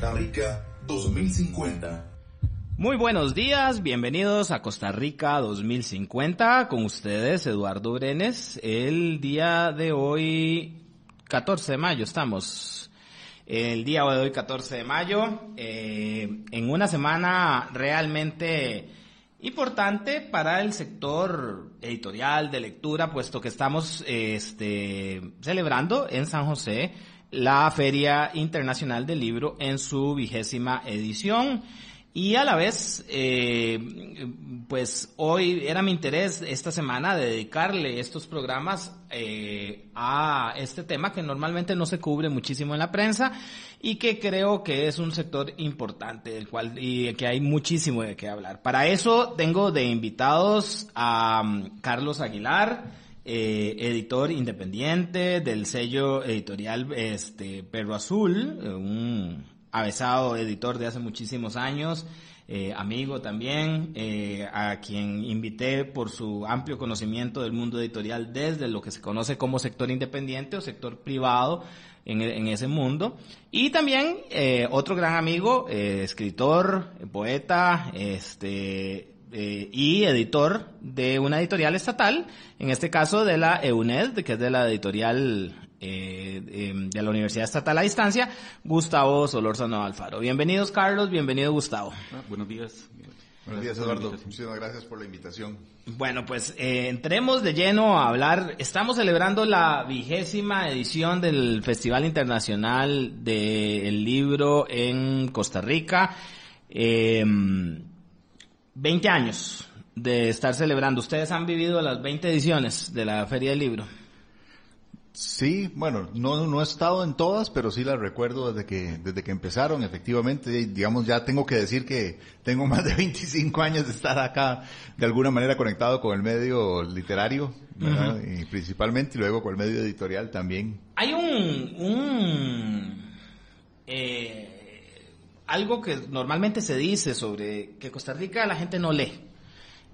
Costa Rica 2050. Muy buenos días, bienvenidos a Costa Rica 2050. Con ustedes, Eduardo Brenes. El día de hoy, 14 de mayo, estamos. El día de hoy, 14 de mayo, eh, en una semana realmente importante para el sector editorial de lectura, puesto que estamos este, celebrando en San José la Feria Internacional del Libro en su vigésima edición. Y a la vez, eh, pues hoy era mi interés esta semana dedicarle estos programas eh, a este tema que normalmente no se cubre muchísimo en la prensa y que creo que es un sector importante del cual y que hay muchísimo de qué hablar. Para eso tengo de invitados a um, Carlos Aguilar, eh, editor independiente del sello editorial este Perro Azul, un avesado editor de hace muchísimos años, eh, amigo también, eh, a quien invité por su amplio conocimiento del mundo editorial desde lo que se conoce como sector independiente o sector privado en, ese mundo. Y también eh, otro gran amigo, eh, escritor, poeta, este, eh, y editor de una editorial estatal, en este caso de la EUNED, que es de la editorial eh, em, de la Universidad Estatal a Distancia, Gustavo Solórzano Alfaro. Bienvenidos Carlos, bienvenido Gustavo. Ah, buenos días. Buenos días Eduardo, muchísimas gracias por la invitación. Bueno, pues eh, entremos de lleno a hablar. Estamos celebrando la vigésima edición del Festival Internacional del Libro en Costa Rica. Eh, 20 años de estar celebrando. ¿Ustedes han vivido las 20 ediciones de la Feria del Libro? Sí, bueno, no, no he estado en todas, pero sí las recuerdo desde que, desde que empezaron, efectivamente, digamos, ya tengo que decir que tengo más de 25 años de estar acá, de alguna manera conectado con el medio literario, ¿verdad? uh -huh. y principalmente, y luego con el medio editorial también. Hay un, un, eh, algo que normalmente se dice sobre que Costa Rica la gente no lee.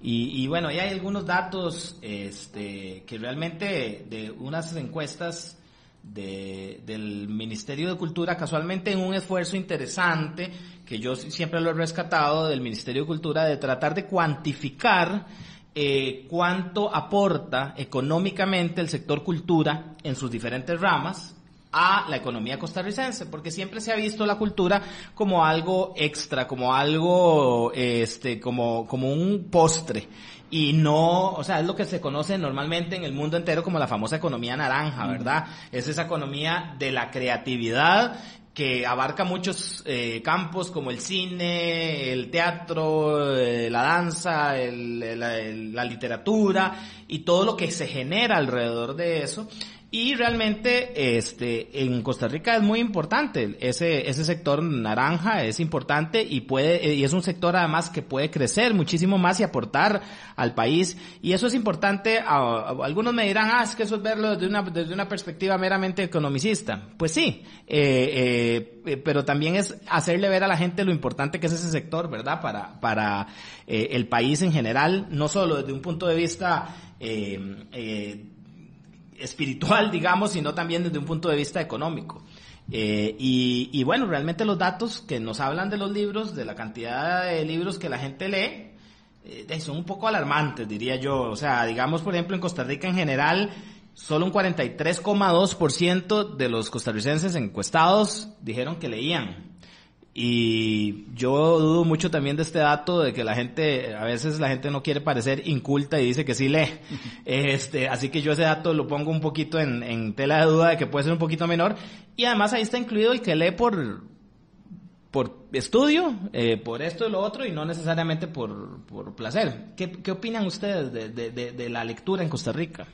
Y, bueno, ya hay algunos datos este, que realmente de unas encuestas de, del Ministerio de Cultura, casualmente en un esfuerzo interesante que yo siempre lo he rescatado del Ministerio de Cultura, de tratar de cuantificar eh, cuánto aporta económicamente el sector cultura en sus diferentes ramas, a la economía costarricense, porque siempre se ha visto la cultura como algo extra, como algo, este, como, como un postre. Y no, o sea, es lo que se conoce normalmente en el mundo entero como la famosa economía naranja, ¿verdad? Es esa economía de la creatividad que abarca muchos eh, campos como el cine, el teatro, eh, la danza, el, la, la literatura y todo lo que se genera alrededor de eso. Y realmente, este, en Costa Rica es muy importante. Ese, ese sector naranja es importante y puede, y es un sector además que puede crecer muchísimo más y aportar al país. Y eso es importante. A, algunos me dirán, ah, es que eso es verlo desde una, desde una perspectiva meramente economicista. Pues sí, eh, eh, pero también es hacerle ver a la gente lo importante que es ese sector, ¿verdad? Para, para eh, el país en general, no solo desde un punto de vista, eh, espiritual, digamos, sino también desde un punto de vista económico. Eh, y, y, bueno, realmente los datos que nos hablan de los libros, de la cantidad de libros que la gente lee, eh, son un poco alarmantes, diría yo. O sea, digamos, por ejemplo, en Costa Rica en general, solo un 43,2% de los costarricenses encuestados dijeron que leían. Y yo dudo mucho también de este dato de que la gente, a veces la gente no quiere parecer inculta y dice que sí lee. Este, así que yo ese dato lo pongo un poquito en, en tela de duda de que puede ser un poquito menor. Y además ahí está incluido el que lee por, por estudio, eh, por esto y lo otro, y no necesariamente por, por placer. ¿Qué, ¿Qué, opinan ustedes de, de, de, de la lectura en Costa Rica?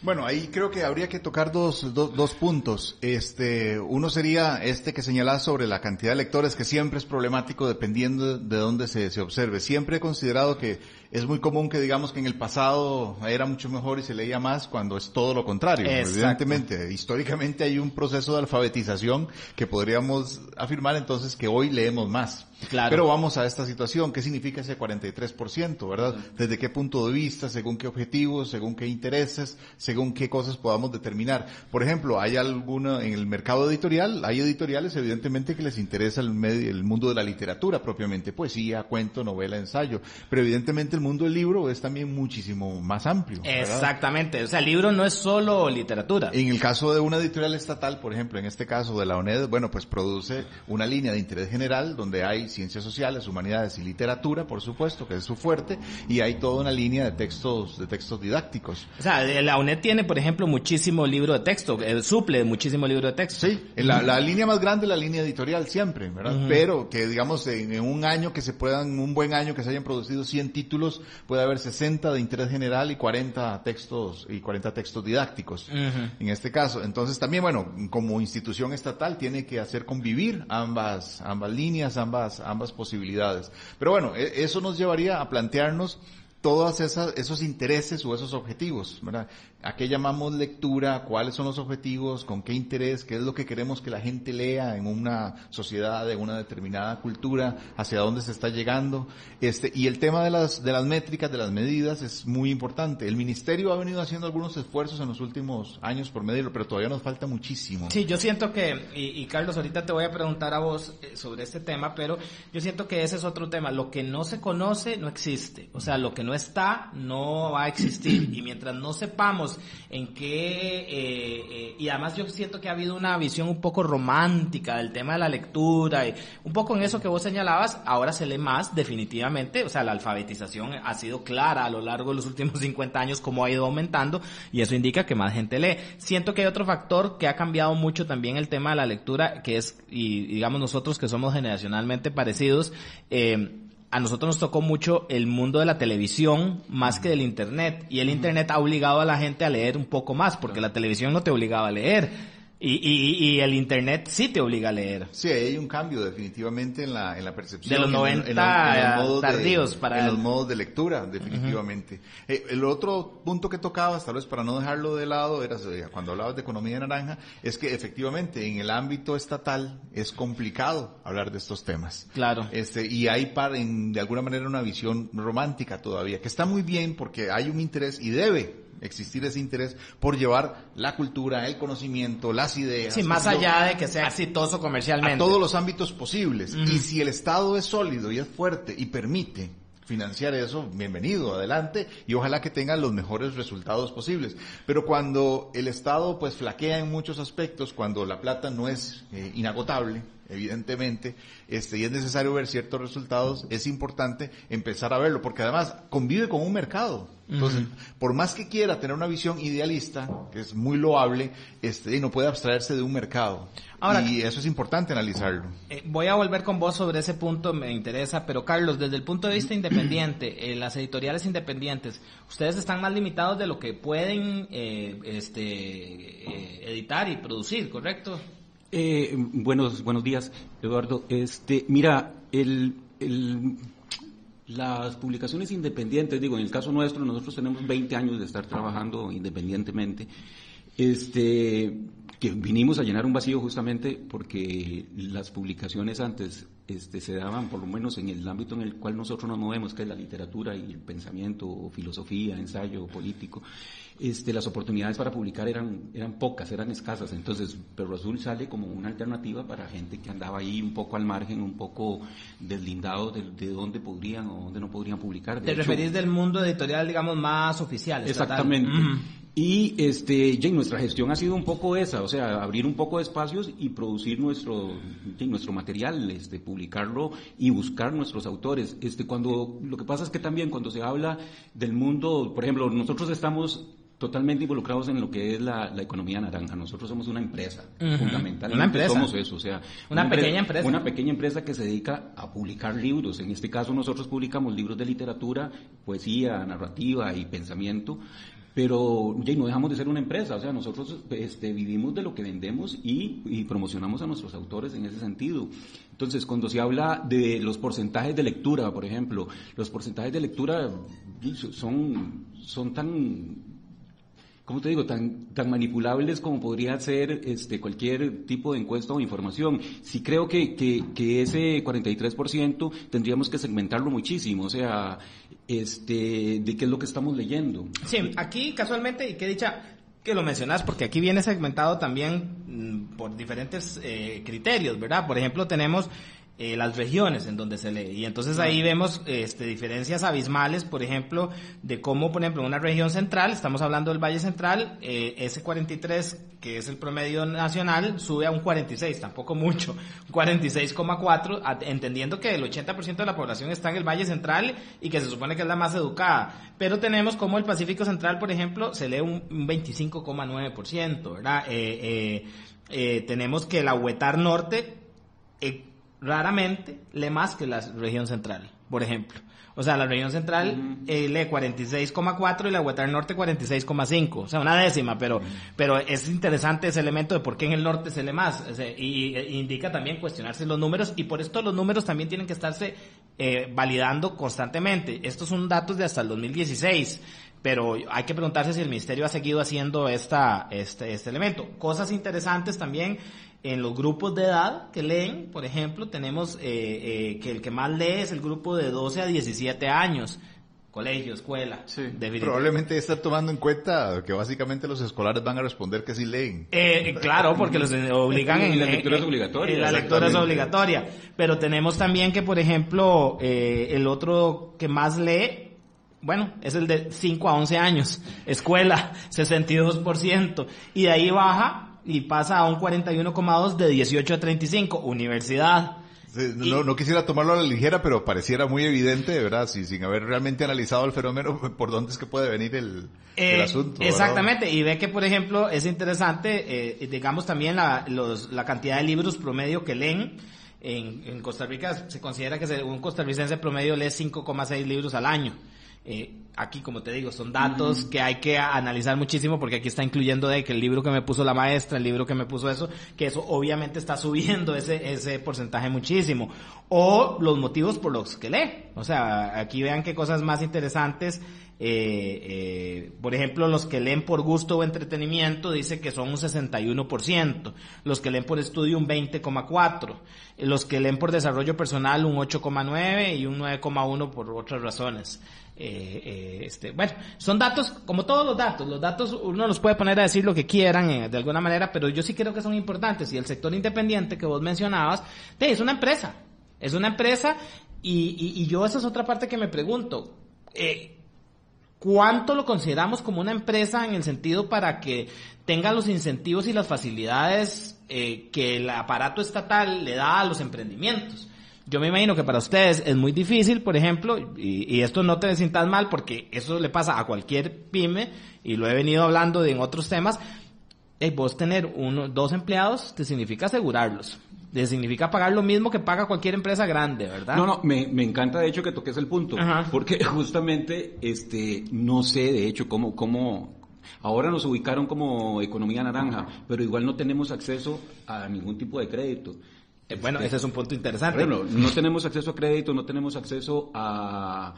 Bueno, ahí creo que habría que tocar dos, dos, dos, puntos. Este, uno sería este que señalás sobre la cantidad de lectores, que siempre es problemático dependiendo de dónde se, se observe. Siempre he considerado que es muy común que digamos que en el pasado era mucho mejor y se leía más cuando es todo lo contrario. Exacto. Evidentemente, históricamente hay un proceso de alfabetización que podríamos afirmar entonces que hoy leemos más. Claro. Pero vamos a esta situación, ¿qué significa ese 43%, verdad? ¿Desde qué punto de vista, según qué objetivos, según qué intereses, según qué cosas podamos determinar? Por ejemplo, hay alguna, en el mercado editorial, hay editoriales evidentemente que les interesa el, medio, el mundo de la literatura propiamente, poesía, cuento, novela, ensayo, pero evidentemente el mundo del libro es también muchísimo más amplio. ¿verdad? Exactamente, o sea, el libro no es solo literatura. En el caso de una editorial estatal, por ejemplo, en este caso de la ONED, bueno, pues produce una línea de interés general donde hay ciencias sociales, humanidades y literatura, por supuesto, que es su fuerte, y hay toda una línea de textos, de textos didácticos. O sea, la UNED tiene, por ejemplo, muchísimo libro de texto, eh, suple muchísimo libro de texto. Sí, la, la línea más grande es la línea editorial siempre, ¿verdad? Pero que digamos en, en un año que se puedan, un buen año que se hayan producido 100 títulos, puede haber 60 de interés general y 40 textos y 40 textos didácticos. En este caso, entonces también bueno, como institución estatal tiene que hacer convivir ambas ambas líneas, ambas ambas posibilidades. Pero bueno, e- eso nos llevaría a plantearnos todos esos intereses o esos objetivos, ¿verdad? ¿A qué llamamos lectura? ¿Cuáles son los objetivos? ¿Con qué interés? ¿Qué es lo que queremos que la gente lea en una sociedad de una determinada cultura? ¿Hacia dónde se está llegando? Este, y el tema de las, de las métricas, de las medidas es muy importante. El ministerio ha venido haciendo algunos esfuerzos en los últimos años por medirlo, pero todavía nos falta muchísimo. Sí, yo siento que, y, Carlos, ahorita te voy a preguntar a vos eh, sobre este tema, pero yo siento que ese es otro tema. Lo que no se conoce no existe. O sea, lo que no está no va a existir. Y mientras no sepamos en qué, eh, eh, y además yo siento que ha habido una visión un poco romántica del tema de la lectura, y un poco en eso que vos señalabas, ahora se lee más definitivamente, o sea, la alfabetización ha sido clara a lo largo de los últimos 50 años como ha ido aumentando, y eso indica que más gente lee. Siento que hay otro factor que ha cambiado mucho también el tema de la lectura, que es, y digamos nosotros que somos generacionalmente parecidos, eh, a nosotros nos tocó mucho el mundo de la televisión más que del internet. Y el internet ha obligado a la gente a leer un poco más porque la televisión no te obligaba a leer y, y, y el internet sí te obliga a leer. Sí, hay un cambio definitivamente en la, en la percepción. De los en- en- 90 en los- en los modos de- tardíos para En los modos de lectura, definitivamente. Eh, el otro punto que tocabas, tal vez para no dejarlo de lado, era cuando hablabas de economía naranja, es que efectivamente en el ámbito estatal es complicado hablar de estos temas. Claro. Este, y hay para, en- de alguna manera una visión romántica todavía, que está muy bien porque hay un interés y debe existir ese interés por llevar la cultura, el conocimiento, las ideas. Sí, más allá de que sea exitoso comercialmente. a todos los ámbitos posibles. Y si el Estado es sólido y es fuerte y permite financiar eso, bienvenido, adelante, y ojalá que tengan los mejores resultados posibles. Pero cuando el Estado pues flaquea en muchos aspectos, cuando la plata no es eh, inagotable, evidentemente, este, y es necesario ver ciertos resultados, es importante empezar a verlo, porque además convive con un mercado. Entonces, por más que quiera tener una visión idealista, que es muy loable, este, y no puede abstraerse de un mercado. Ahora- y eso es importante analizarlo. Eh, voy a volver con vos sobre ese punto, me interesa, pero Carlos, desde el punto de vista independiente, eh, las editoriales independientes, ustedes están más limitados de lo que pueden eh, este, eh, editar y producir, ¿correcto? Eh, buenos, buenos días, Eduardo. Este, mira, el, el- las publicaciones independientes, digo, en el caso nuestro, nosotros tenemos 20 años de estar trabajando independientemente. Este, que vinimos a llenar un vacío justamente porque las publicaciones antes este, se daban, por lo menos en el ámbito en el cual nosotros nos movemos, que es la literatura y el pensamiento, filosofía, ensayo político, este, las oportunidades para publicar eran, eran pocas, eran escasas. Entonces, Perro Azul sale como una alternativa para gente que andaba ahí un poco al margen, un poco deslindado de, de dónde podrían o dónde no podrían publicar. De Te hecho, referís del mundo editorial, digamos, más oficial. Exactamente. Y este, Jane, nuestra gestión ha sido un poco esa, o sea, abrir un poco de espacios y producir nuestro, Jane, nuestro material, este, publicarlo y buscar nuestros autores. Este, cuando, lo que pasa es que también cuando se habla del mundo, por ejemplo, nosotros estamos totalmente involucrados en lo que es la, la economía naranja. Nosotros somos una empresa, Ujú. fundamentalmente Una empresa. somos eso, o sea, Una pequeña empresa. Una pequeña empresa que se dedica a publicar libros. En este caso nosotros publicamos libros de literatura, poesía, narrativa y pensamiento. Pero ya no dejamos de ser una empresa, o sea, nosotros este, vivimos de lo que vendemos y, y promocionamos a nuestros autores en ese sentido. Entonces, cuando se habla de los porcentajes de lectura, por ejemplo, los porcentajes de lectura son, son tan ¿cómo te digo?, tan, tan manipulables como podría ser este, cualquier tipo de encuesta o información. Sí creo que, que, que ese 43% tendríamos que segmentarlo muchísimo, o sea, este, de qué es lo que estamos leyendo. Sí, aquí casualmente, y que dicha que lo mencionas, porque aquí viene segmentado también mm, por diferentes eh, criterios, ¿verdad? Por ejemplo, tenemos eh, las regiones en donde se lee. Y entonces ahí vemos este, diferencias abismales, por ejemplo, de cómo, por ejemplo, en una región central, estamos hablando del Valle Central, eh, ese 43, que es el promedio nacional, sube a un 46, tampoco mucho, un 46,4, a- entendiendo que el 80% de la población está en el Valle Central y que se supone que es la más educada. Pero tenemos como el Pacífico Central, por ejemplo, se lee un, un 25,9%, ¿verdad? Eh, tenemos que la Huetar Norte eh, raramente lee más que la región central, por ejemplo. O sea, la región central eh, lee 46,4 y la Huetar Norte 46,5. O sea, una décima, pero, pero es interesante ese elemento de por qué en el norte se lee más. O sea, y, e indica también cuestionarse los números y por esto los números también tienen que estarse eh, validando constantemente. Estos son datos de hasta el 2016 pero hay que preguntarse si el ministerio ha seguido haciendo esta, este, este elemento. Cosas interesantes también en los grupos de edad que leen, por ejemplo, tenemos eh, eh, que el que más lee es el grupo de 12 a 17 años, colegio, escuela. Sí. Probablemente está tomando en cuenta que básicamente los escolares van a responder que sí leen. Eh, claro, porque los obligan en Y la lectura es obligatoria, en la lectura es obligatoria. Pero tenemos también que, por ejemplo, eh, el otro que más lee, bueno, es el de 5 a 11 años, escuela, 62%. Y de ahí baja y pasa a un 41,2 de 18 a 35, universidad. Sí, No, no quisiera tomarlo a la ligera, pero pareciera muy evidente, de verdad, si- sin haber realmente analizado el fenómeno, por dónde es que puede venir el, el Eh, asunto. ¿verdad? Exactamente, y ve que, por ejemplo, es interesante, eh, digamos también la, los- la cantidad de libros promedio que leen. En, en Costa Rica se considera que un costarricense promedio lee 5,6 libros al año. Eh, aquí, como te digo, son datos que hay que analizar muchísimo porque aquí está incluyendo de que el libro que me puso la maestra, el libro que me puso eso, que eso obviamente está subiendo ese, ese porcentaje muchísimo. O los motivos por los que lee. O sea, aquí vean qué cosas más interesantes. Eh, eh, por ejemplo, los que leen por gusto o entretenimiento dice que son un 61%, los que leen por estudio un 20,4%, eh, los que leen por desarrollo personal un 8,9% y un 9,1% por otras razones. Eh, eh, este, bueno, son datos, como todos los datos, los datos uno los puede poner a decir lo que quieran eh, de alguna manera, pero yo sí creo que son importantes y el sector independiente que vos mencionabas, es una empresa, es una empresa y yo esa es otra parte que me pregunto. Eh, ¿Cuánto lo consideramos como una empresa en el sentido para que tenga los incentivos y las facilidades eh, que el aparato estatal le da a los emprendimientos? Yo me imagino que para ustedes es muy difícil, por ejemplo, y, y esto no te sientas mal porque eso le pasa a cualquier pyme, y lo he venido hablando de en otros temas, eh, vos tener uno, dos empleados te significa asegurarlos, te significa pagar lo mismo que paga cualquier empresa grande, ¿verdad? No, no, me, me encanta de hecho que toques el punto, Ajá. porque justamente, este, no sé de hecho cómo, cómo, ahora nos ubicaron como economía naranja, pero igual no tenemos acceso a ningún tipo de crédito. Eh, bueno, ese es un punto interesante. Bueno, no tenemos acceso a crédito, no tenemos acceso a,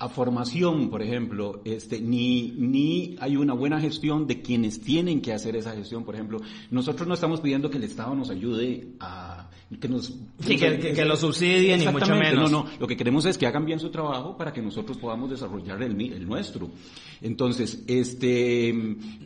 a formación, por ejemplo, este, ni, ni hay una buena gestión de quienes tienen que hacer esa gestión, por ejemplo. Nosotros no estamos pidiendo que el Estado nos ayude a, que nos... Sí, que- que- que lo subsidien, ni mucho menos. No, no, lo que queremos es que hagan bien su trabajo para que nosotros podamos desarrollar el, el nuestro. Entonces, este,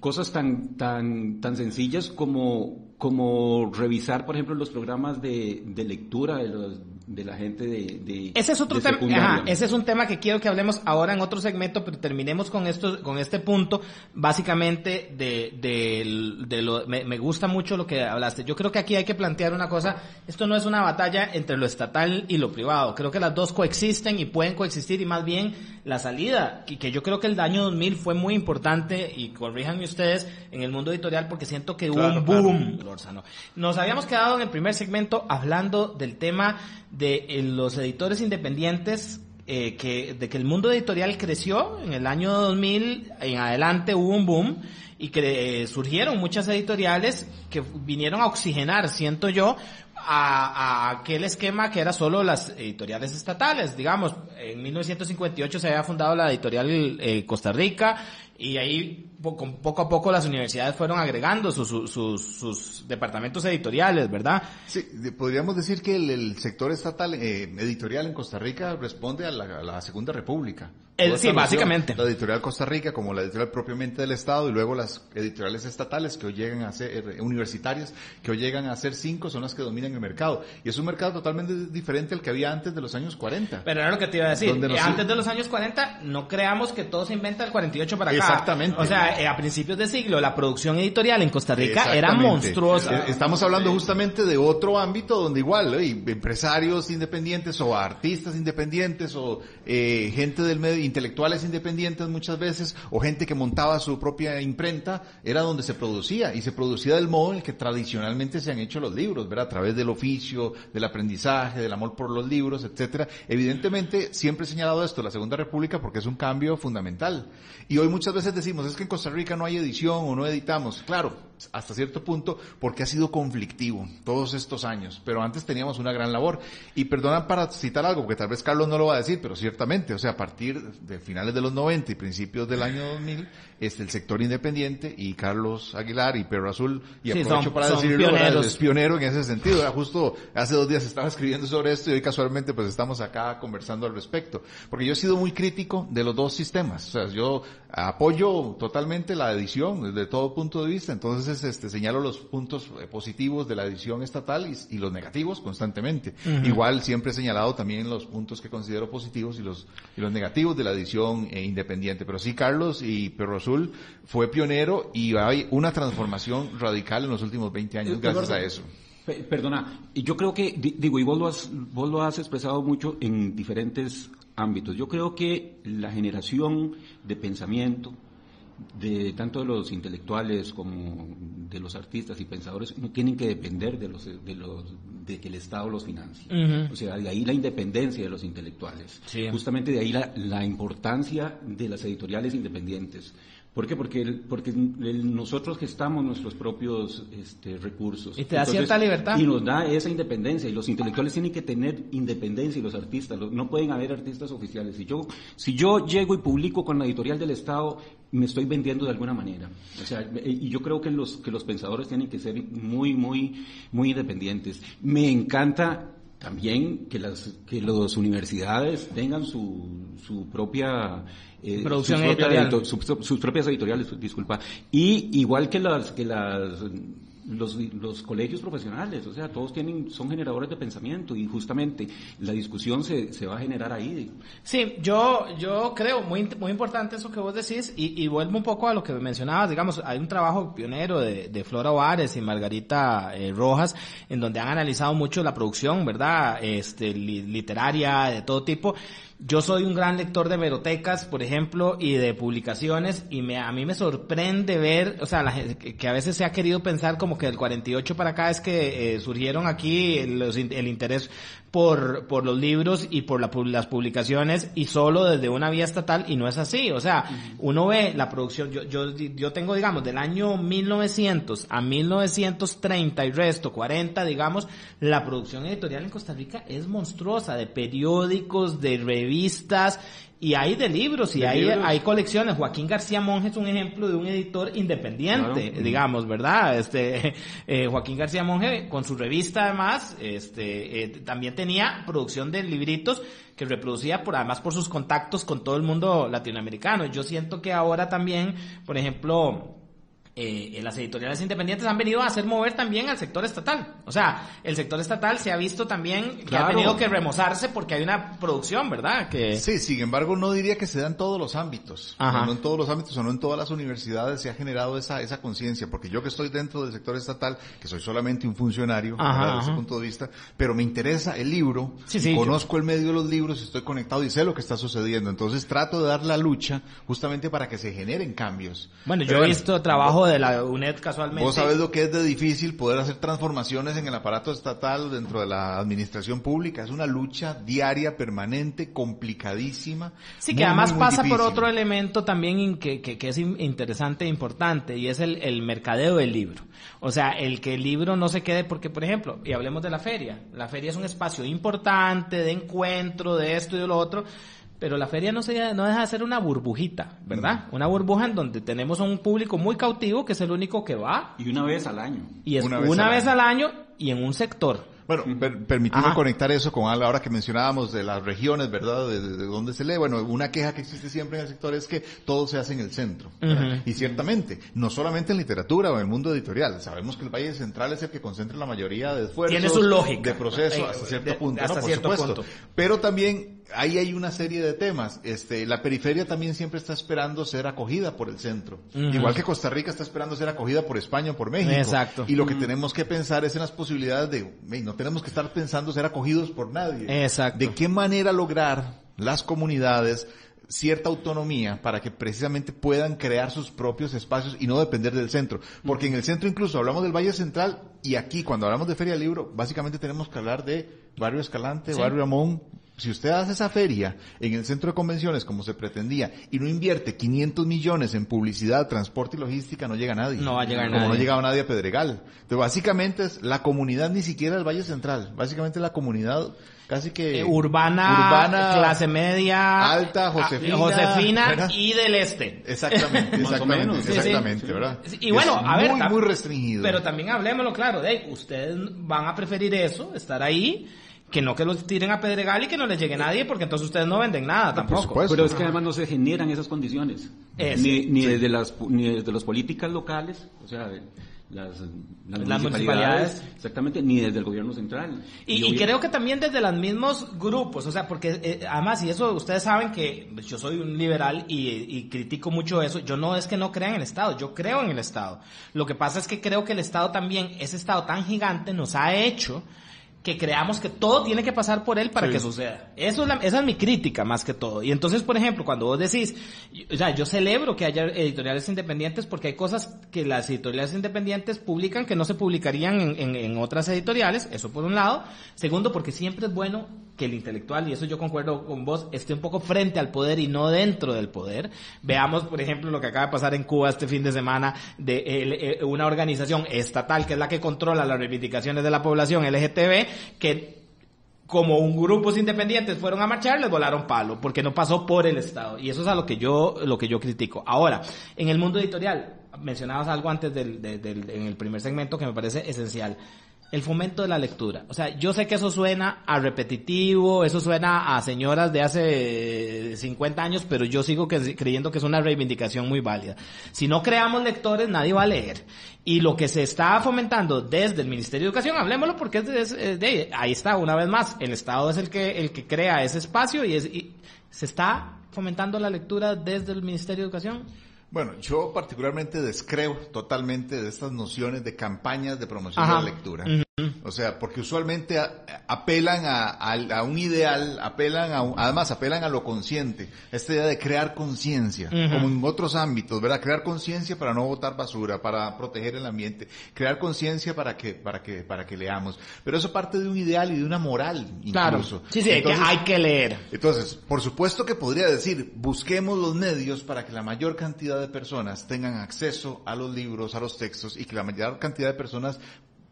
cosas tan, tan, tan sencillas como, como revisar, por ejemplo, los programas de, de lectura de, los- de la gente de, de Ese es otro tema, ajá, ese es un tema que quiero que hablemos ahora en otro segmento, pero terminemos con esto, con este punto, básicamente de, de, de lo, me, me gusta mucho lo que hablaste. Yo creo que aquí hay que plantear una cosa, esto no es una batalla entre lo estatal y lo privado, creo que las dos coexisten y pueden coexistir y más bien la salida, y que yo creo que el año 2000 fue muy importante, y corríjanme ustedes, en el mundo editorial porque siento que hubo Claro, un claro. boom Lórzano. Nos habíamos quedado en el primer segmento hablando del tema de eh, los editores independientes, eh, que, de que el mundo editorial creció en el año 2000, en adelante hubo un boom y que eh, surgieron muchas editoriales que vinieron a oxigenar, siento yo, a, a, aquel esquema que era solo las editoriales estatales. Digamos, en 1958 se había fundado la editorial eh, Costa Rica y ahí poco a poco las universidades fueron agregando sus, sus, sus departamentos editoriales, ¿verdad? Sí, podríamos decir que el, sector estatal eh, editorial en Costa Rica responde a la, a la Segunda República. El, sí, básicamente. La editorial Costa Rica como la editorial propiamente del Estado y luego las editoriales estatales que hoy llegan a ser, eh, universitarias, que hoy llegan a ser cinco, son las que dominan el mercado. Y es un mercado totalmente diferente al que había antes de los años 40. Pero era lo que te iba a decir. antes de los años 40, no creamos que todo se inventa el 48 para acá. Exactamente. O sea, eh, a principios de siglo, la producción editorial en Costa Rica era monstruosa. Eh, estamos hablando justamente de otro ámbito donde igual, empresarios independientes o artistas independientes o gente del medio intelectuales independientes muchas veces, o gente que montaba su propia imprenta, era donde se producía, y se producía del modo en el que tradicionalmente se han hecho los libros, ¿verdad? A través del oficio, del aprendizaje, del amor por los libros, etcétera. Evidentemente, siempre he señalado esto, la Segunda República, porque es un cambio fundamental. Y hoy muchas veces decimos, es que en Costa Rica no hay edición o no editamos. Claro, hasta cierto punto, porque ha sido conflictivo todos estos años, pero antes teníamos una gran labor. Y perdonan para citar algo, porque tal vez Carlos no lo va a decir, pero ciertamente, o sea, a partir de finales de los 90 y principios del año 2000, este, el sector independiente y Carlos Aguilar y Perro Azul, y aprovecho para decirlo, es pionero en ese sentido. Justo hace dos días estaba escribiendo sobre esto y hoy casualmente pues estamos acá conversando al respecto. Porque yo he sido muy crítico de los dos sistemas. O sea, yo apoyo totalmente la edición desde todo punto de vista. Entonces, este, señalo los puntos eh, positivos de la edición estatal y, los negativos constantemente. Igual siempre he señalado también los puntos que considero positivos y los, y los negativos de la edición eh, independiente. Pero sí, Carlos y Perro Azul fue pionero y hay una transformación radical en los últimos 20 años gracias a eso. Perdona, yo creo que, digo, y vos lo, has, vos lo has expresado mucho en diferentes ámbitos. Yo creo que la generación de pensamiento, de tanto de los intelectuales como de los artistas y pensadores no tienen que depender de los de los de que el Estado los financie. O sea de ahí la independencia de los intelectuales. Justamente de ahí la, la importancia de las editoriales independientes ¿Por qué? Porque, porque nosotros gestamos nuestros propios este, recursos. Y te da cierta libertad. Y nos da esa independencia. Y los intelectuales tienen que tener independencia y los artistas. No pueden haber artistas oficiales. Si yo, si yo llego y publico con la editorial del Estado, me estoy vendiendo de alguna manera. O sea, y yo creo que los, que los pensadores tienen que ser muy, muy, muy independientes. Me encanta también que las que las universidades tengan su, su propia eh, producción editorial. sus propias editoriales disculpa y igual que las que las los, los colegios profesionales, o sea, todos tienen, son generadores de pensamiento y justamente la discusión se, se va a generar ahí. Sí, yo, yo creo muy, muy importante eso que vos decís y, vuelvo un poco a lo que mencionabas, digamos, hay un trabajo pionero de, de Flora Ovares y Margarita eh, Rojas en donde han analizado mucho la producción, ¿verdad? Este, literaria, de todo tipo yo soy un gran lector de verotecas, por ejemplo, y de publicaciones, y me, a mí me sorprende ver, o sea, la, que a veces se ha querido pensar como que del 48 para acá es que eh, surgieron aquí el interés por, por los libros y por las publicaciones y solo desde una vía estatal y no es así. O sea, uno ve la producción, yo, yo, yo tengo, digamos, del año 1900 a 1930 y resto, 40, digamos, la producción editorial en Costa Rica es monstruosa, de periódicos, de revistas, y hay de libros y hay, hay colecciones. Joaquín García Monge es un ejemplo de un editor independiente, digamos, ¿verdad? Este, eh, Joaquín García Monge, con su revista además, este, eh, también tenía producción de libritos que reproducía por, además por sus contactos con todo el mundo latinoamericano. Yo siento que ahora también, por ejemplo, eh, las editoriales independientes han venido a hacer mover también al sector estatal. O sea, el sector estatal se ha visto también que ha tenido que remozarse porque hay una producción, ¿verdad? Que... Sí, sin embargo, no diría que se da en todos los ámbitos. No en todos los ámbitos o no en todas las universidades se ha generado esa, esa conciencia. Porque yo que estoy dentro del sector estatal, que soy solamente un funcionario, desde ese punto de vista, pero me interesa el libro, conozco el medio de los libros, estoy conectado y sé lo que está sucediendo. Entonces trato de dar la lucha justamente para que se generen cambios. Bueno, yo he visto trabajo de la UNED casualmente. Vos sabés lo que es de difícil poder hacer transformaciones en el aparato estatal dentro de la administración pública. Es una lucha diaria, permanente, complicadísima. Sí, que además muy, muy pasa por otro elemento también que, que, que es in- interesante e importante y es el, el mercadeo del libro. O sea, el que el libro no se quede porque, por ejemplo, y hablemos de la feria. La feria es un espacio importante de encuentro, de esto y de lo otro. Pero la feria no, se, no deja de ser una burbujita, ¿verdad? Una burbuja en donde tenemos un público muy cautivo que es el único que va Y una vez al año. y es Una una, vez vez, al al año y en un sector. Bueno, per- Ajá. conectar eso con algo ahora que mencionábamos de las regiones, ¿verdad? De, de- de dónde se lee. Bueno, una queja que existe siempre en el sector es que todo se hace en el centro. Y ciertamente, no solamente en literatura o en el mundo editorial. Sabemos que el Valle Central es el que concentra la mayoría de esfuerzos. Tiene su lógica. De proceso Eh, hasta cierto de- punto, hasta ¿no? Por cierto supuesto. punto. Pero también ahí hay una serie de temas. Este, la periferia también siempre está esperando ser acogida por el centro. Igual que Costa Rica está esperando ser acogida por España o por México. Exacto. Y lo que tenemos que pensar es en las posibilidades de, "Ey, no tenemos que estar pensando ser acogidos por nadie. Exacto. De qué manera lograr las comunidades cierta autonomía para que precisamente puedan crear sus propios espacios y no depender del centro. Porque en el centro incluso hablamos del Valle Central y aquí cuando hablamos de Feria del Libro, básicamente tenemos que hablar de Barrio Escalante, Sí. Barrio Amón. Si usted hace esa feria en el centro de convenciones como se pretendía y no invierte 500 millones en publicidad, transporte y logística, no llega nadie. No va a llegar Como no nadie. llegaba nadie a Pedregal. Entonces básicamente es la comunidad ni siquiera del Valle Central. Básicamente la comunidad casi que... Eh, urbana, urbana, clase media, alta, ah, Josefina, Josefina ¿verdad? y del este. Exactamente, Más o exactamente, menos. Sí, sí. exactamente, ¿verdad? Sí, Y bueno, Es a ver, muy, muy restringido. Pero también hablemoslo claro, de ustedes van a preferir eso, estar ahí, que no que los tiren a Pedregal y que no les llegue nadie, porque entonces ustedes no venden nada tampoco. Pero es que además no se generan esas condiciones. Es, ni ni sí. desde las ni desde las políticas locales, o sea, de las, las Las municipalidades, municipalidades. exactamente, ni desde el gobierno central. Y, creo que también desde los mismos grupos, o sea, porque eh, además, y eso ustedes saben que yo soy un liberal y, y critico mucho eso, yo no es que no crea en el Estado, yo creo en el Estado. Lo que pasa es que creo que el Estado también, ese Estado tan gigante, nos ha hecho que creamos que todo tiene que pasar por él para Sí. que suceda. Eso es la- esa es mi crítica más que todo. Y entonces, por ejemplo, cuando vos decís, o sea, yo celebro que haya editoriales independientes porque hay cosas que las editoriales independientes publican que no se publicarían en, en- en otras editoriales, eso por un lado. Segundo, porque siempre es bueno que el intelectual, y eso yo concuerdo con vos, esté un poco frente al poder y no dentro del poder. Veamos, por ejemplo, lo que acaba de pasar en Cuba este fin de semana de el- eh, una organización estatal que es la que controla las reivindicaciones de la población LGTB, que como un grupos independientes fueron a marchar, les volaron palo, porque no pasó por el Estado. Y eso es a lo que yo, lo que yo critico. Ahora, en el mundo editorial, mencionabas algo antes del, de- del- en el primer segmento que me parece esencial. El fomento de la lectura. O sea, yo sé que eso suena a repetitivo, eso suena a señoras de hace 50 años, pero yo sigo que- creyendo que es una reivindicación muy válida. Si no creamos lectores, nadie va a leer. Y lo que se está fomentando desde el Ministerio de Educación, hablemoslo porque es, es- es de, ahí está, una vez más, el Estado es el que, el que crea ese espacio y, es, y se está fomentando la lectura desde el Ministerio de Educación. Bueno, yo particularmente descreo totalmente de estas nociones de campañas de promoción Ajá. de la lectura. O sea, porque usualmente apelan a, a- a un ideal, apelan a, un- además apelan a lo consciente, esta idea de crear conciencia, como en otros ámbitos, ¿verdad? Crear conciencia para no botar basura, para proteger el ambiente, crear conciencia para que, para que, para que leamos. Pero eso parte de un ideal y de una moral, Claro. incluso. Sí, sí, que- Entonces, hay que leer. entonces, por supuesto que podría decir, busquemos los medios para que la mayor cantidad de personas tengan acceso a los libros, a los textos y que la mayor cantidad de personas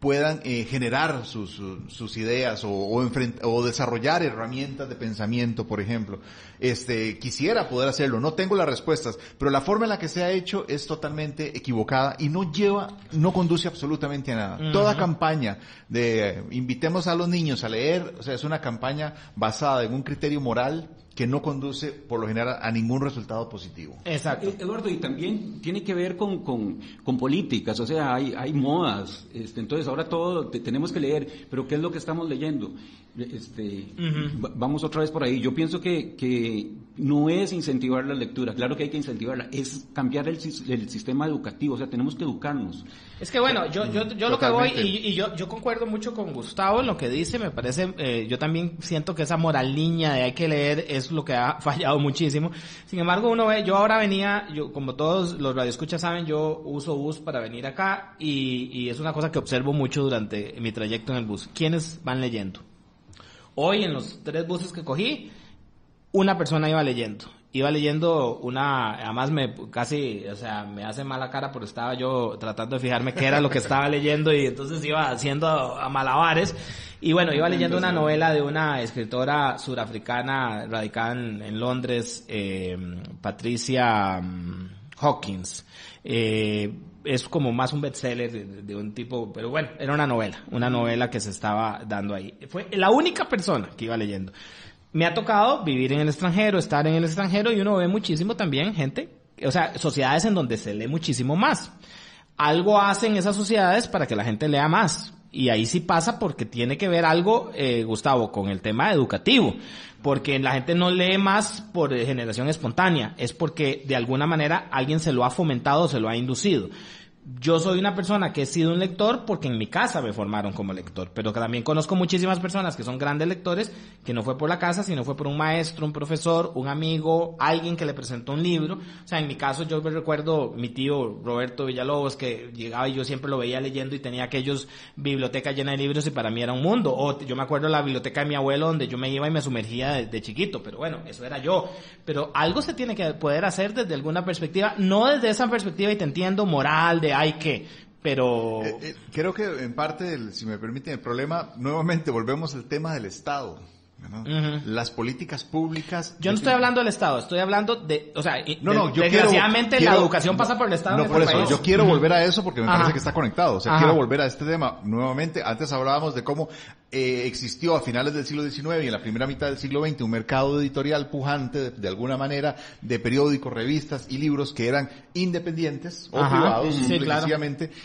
puedan eh, generar sus, su- sus ideas o, o, desarrollar herramientas de pensamiento, por ejemplo. Este, quisiera poder hacerlo, no tengo las respuestas, pero la forma en la que se ha hecho es totalmente equivocada y no lleva, no conduce absolutamente a nada. Toda campaña de eh, invitemos a los niños a leer, o sea, es una campaña basada en un criterio moral que no conduce por lo general a ningún resultado positivo. Exacto. Eh, Eduardo, y también tiene que ver con, con, con políticas, o sea, hay, hay modas, este, entonces ahora todo te- tenemos que leer, pero ¿qué es lo que estamos leyendo? Este, va- Vamos otra vez por ahí, yo pienso que, que no es incentivar la lectura, claro que hay que incentivarla, es cambiar el, sis- el sistema educativo, o sea, tenemos que educarnos. Es que bueno, yo, yo, yo lo que voy, y, y yo, yo concuerdo mucho con Gustavo en lo que dice, me parece, eh, yo también siento que esa moral niña de hay que leer es es lo que ha fallado muchísimo. Sin embargo, uno ve, yo ahora venía, yo como todos los radioescuchas saben, yo uso bus para venir acá y, y es una cosa que observo mucho durante mi trayecto en el bus. ¿Quiénes van leyendo? Hoy en los tres buses que cogí, una persona iba leyendo. Iba leyendo una, además me casi, o sea, me hace mala cara porque estaba yo tratando de fijarme qué era lo que estaba leyendo y entonces iba haciendo a malabares. Y bueno, iba leyendo una novela de una escritora surafricana radicada en, en Londres, eh, Patricia um, Hawkins. Eh, es como más un bestseller de, de, un tipo, pero bueno, era una novela, una novela que se estaba dando ahí. Fue la única persona que iba leyendo me ha tocado vivir en el extranjero, estar en el extranjero y uno ve muchísimo también gente, o sea, sociedades en donde se lee muchísimo más. Algo hacen esas sociedades para que la gente lea más. Y ahí sí pasa porque tiene que ver algo, eh, Gustavo, con el tema educativo. Porque la gente no lee más por generación espontánea, es porque de alguna manera alguien se lo ha fomentado, se lo ha inducido yo soy una persona que he sido un lector porque en mi casa me formaron como lector, pero también conozco muchísimas personas que son grandes lectores que no fue por la casa, sino fue por un maestro, un profesor, un amigo, alguien que le presentó un libro. O sea, en mi caso yo me recuerdo mi tío Roberto Villalobos que llegaba y yo siempre lo veía leyendo y tenía aquellos bibliotecas llenas de libros y para mí era un mundo. O yo me acuerdo la biblioteca de mi abuelo donde yo me iba y me sumergía de, de chiquito, pero bueno, eso era yo. Pero algo se tiene que poder hacer desde alguna perspectiva, no desde esa perspectiva y te entiendo moral de hay que, pero... Eh, eh, creo que en parte, si me permiten el problema, nuevamente volvemos al tema del Estado. Las políticas públicas. Yo no estoy hablando del Estado, estoy hablando de, o sea, no, no, yo desgraciadamente la educación pasa por el Estado. No, por eso, yo quiero volver a eso porque me parece que está conectado. O sea, quiero volver a este tema nuevamente. Antes hablábamos de cómo eh, existió a finales del siglo XIX y en la primera mitad del siglo XX un mercado editorial pujante, de, alguna manera, de periódicos, revistas y libros que eran independientes o privados, sí,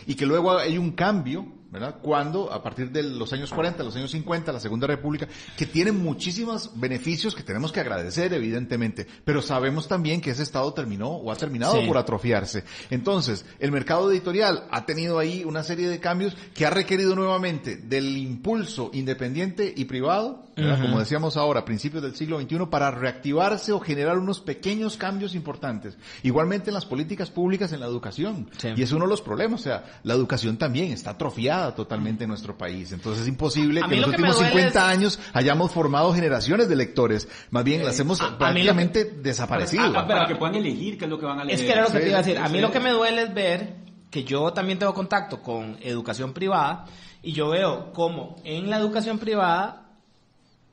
y que luego hay un cambio ¿verdad? Cuando, a partir de los años 40, los años 50, la Segunda República, que tienen muchísimos beneficios que tenemos que agradecer, evidentemente, pero sabemos también que ese Estado terminó o ha terminado por atrofiarse. Entonces, el mercado editorial ha tenido ahí una serie de cambios que ha requerido nuevamente del impulso independiente y privado, como decíamos ahora, a principios del siglo XXI, para reactivarse o generar unos pequeños cambios importantes. Igualmente en las políticas públicas, en la educación. Y es uno de los problemas, o sea, la educación también está atrofiada totalmente en nuestro país. Entonces es imposible que en los últimos 50 años hayamos formado generaciones de lectores. Más bien las hemos prácticamente desaparecido. para que puedan elegir qué es lo que van a leer. Es que era lo que te iba a decir. A mí lo que me duele es ver que yo también tengo contacto con educación privada y yo veo como en la educación privada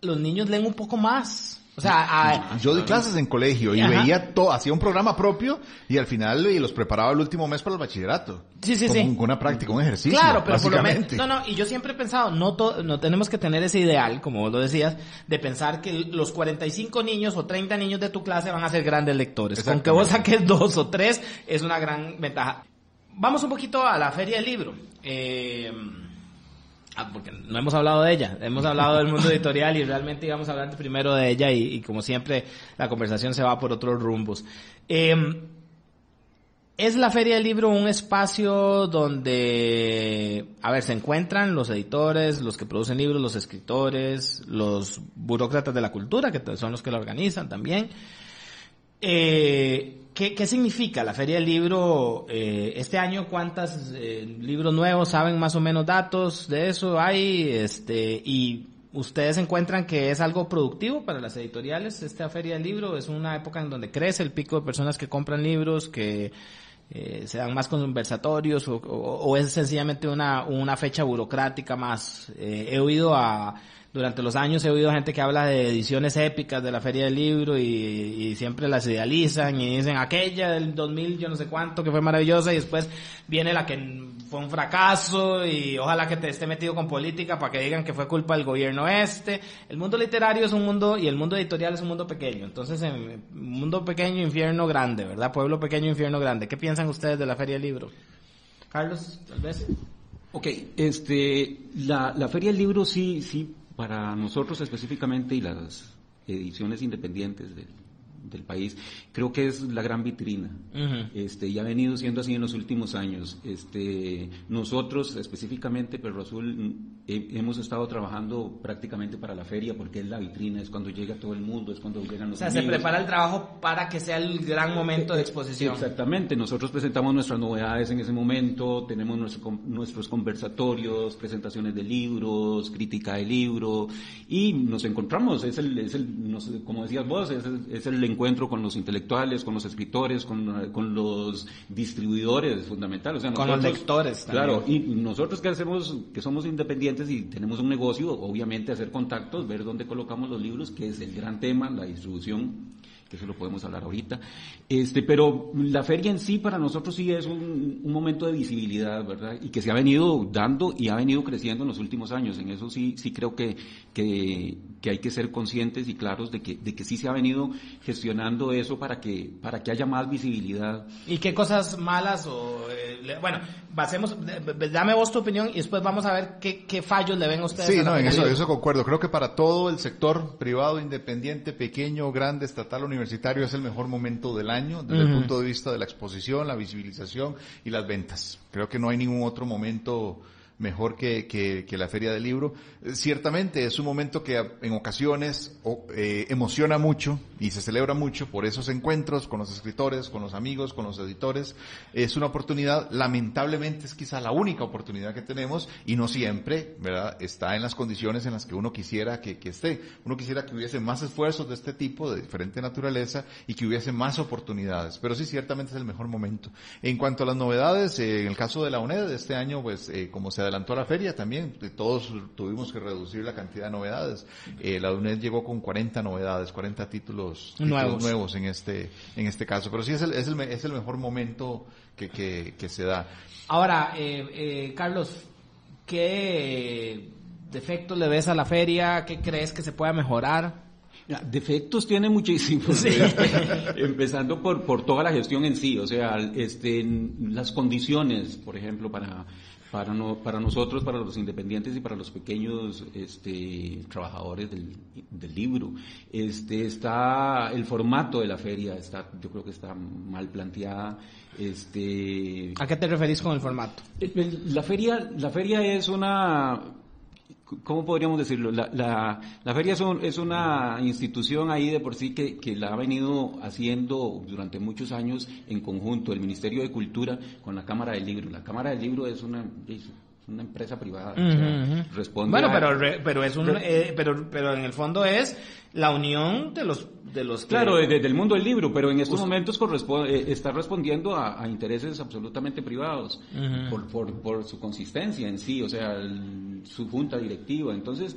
los niños leen un poco más. O sea, yo di clases en colegio y veía todo, hacía un programa propio y al final y los preparaba el último mes para el bachillerato. Sí, sí, sí. Con una práctica, un ejercicio. Claro, pero por lo menos, no, no, y yo siempre he pensado, no no tenemos que tener ese ideal, como vos lo decías, de pensar que los 45 niños o 30 niños de tu clase van a ser grandes lectores. Con que vos saques dos o tres es una gran ventaja. Vamos un poquito a la feria del libro. Eh, Ah, porque no hemos hablado de ella, hemos hablado del mundo editorial y realmente íbamos a hablar primero de ella y, como siempre la conversación se va por otros rumbos. Em, es la Feria del Libro un espacio donde, a ver, se encuentran los editores, los que producen libros, los escritores, los burócratas de la cultura, que son los que la organizan también. Eh, ¿Qué, significa la Feria del Libro eh, este año? ¿Cuántos eh, libros nuevos saben más o menos datos de eso hay? Este, y ustedes encuentran que es algo productivo para las editoriales esta Feria del Libro. Es una época en donde crece el pico de personas que compran libros, que eh, se dan más conversatorios o, es sencillamente una, una fecha burocrática más. he oído a durante los años he oído gente que habla de ediciones épicas de la Feria del Libro y, siempre las idealizan y dicen aquella del 2000 yo no sé cuánto que fue maravillosa y después viene la que fue un fracaso y ojalá que te esté metido con política para que digan que fue culpa del gobierno este. El mundo literario es un mundo y el mundo editorial es un mundo pequeño. Entonces, en mundo pequeño, infierno grande, ¿verdad? Pueblo pequeño, infierno grande. ¿Qué piensan ustedes de la Feria del Libro? Carlos, tal vez. Ok, este, la, la Feria del Libro sí, sí para nosotros específicamente y las ediciones independientes del, del país, creo que es la gran vitrina. este, y ha venido siendo así en los últimos años. Este, nosotros, específicamente Perro Azul, hemos estado trabajando prácticamente para la feria porque es la vitrina, es cuando llega todo el mundo, es cuando llegan los O sea, se prepara el trabajo para que sea el gran momento de exposición. Exactamente, nosotros presentamos nuestras novedades en ese momento, tenemos nuestros conversatorios, presentaciones de libros, crítica de libro, y nos encontramos, es el, es el como decías vos, es el, es el, encuentro con los intelectuales, con los escritores, con, con los distribuidores, fundamental. O sea, con los lectores. Claro, y nosotros que hacemos, que somos independientes y tenemos un negocio, obviamente hacer contactos, ver dónde colocamos los libros, que es el gran tema, la distribución que eso lo podemos hablar ahorita. Este, pero la feria en sí para nosotros sí es un, un, momento de visibilidad, ¿verdad? Y que se ha venido dando y ha venido creciendo en los últimos años. En eso sí, sí creo que, que, que hay que ser conscientes y claros de que, de que sí se ha venido gestionando eso para que, para que haya más visibilidad. ¿Y qué cosas malas o, eh, bueno, basemos, dame vos tu opinión y después vamos a ver qué, qué fallos le ven ustedes. Sí, no, en eso, eso concuerdo. Creo que para todo el sector privado, independiente, pequeño, grande, estatal, universitario es el mejor momento del año desde el punto de vista de la exposición, la visibilización y las ventas. Creo que no hay ningún otro momento mejor que, que, la Feria del Libro. Eh, ciertamente es un momento que en ocasiones eh, emociona mucho y se celebra mucho por esos encuentros con los escritores, con los amigos, con los editores. Es una oportunidad, lamentablemente es quizá la única oportunidad que tenemos y no siempre, ¿verdad? Está en las condiciones en las que uno quisiera que, que esté. Uno quisiera que hubiese más esfuerzos de este tipo, de diferente naturaleza y que hubiese más oportunidades. Pero sí, ciertamente es el mejor momento. En cuanto a las novedades, eh, en el caso de la UNED, este año, pues, como se adelantó la feria también, todos tuvimos que reducir la cantidad de novedades. Eh, la UNED llegó con 40 novedades, 40 títulos, nuevos. nuevos en este en este caso, pero sí es el, es el, es el mejor momento que, que, se da. Ahora, eh, eh, Carlos, ¿qué defectos le ves a la feria? ¿Qué crees que se pueda mejorar? Defectos tiene muchísimos, empezando por, por toda la gestión en sí, o sea, este, las condiciones, por ejemplo, para, para, no, para nosotros, para los independientes y para los pequeños este, trabajadores del, del, libro. Este, está el formato de la feria, está, yo creo que está mal planteada. Este, ¿A qué te referís con el formato? La feria, la feria es una ¿cómo podríamos decirlo? La, la, la feria es, es, una institución ahí de por sí que, que, la ha venido haciendo durante muchos años en conjunto el Ministerio de Cultura con la Cámara del Libro. La Cámara del Libro es una, una empresa privada. responde bueno, pero, pero es un, eh, pero, pero en el fondo es la unión de los de los claro desde el mundo del libro pero en estos momentos corresponde eh, está respondiendo a, intereses absolutamente privados por, por, por, su consistencia en sí o sea su junta directiva. Entonces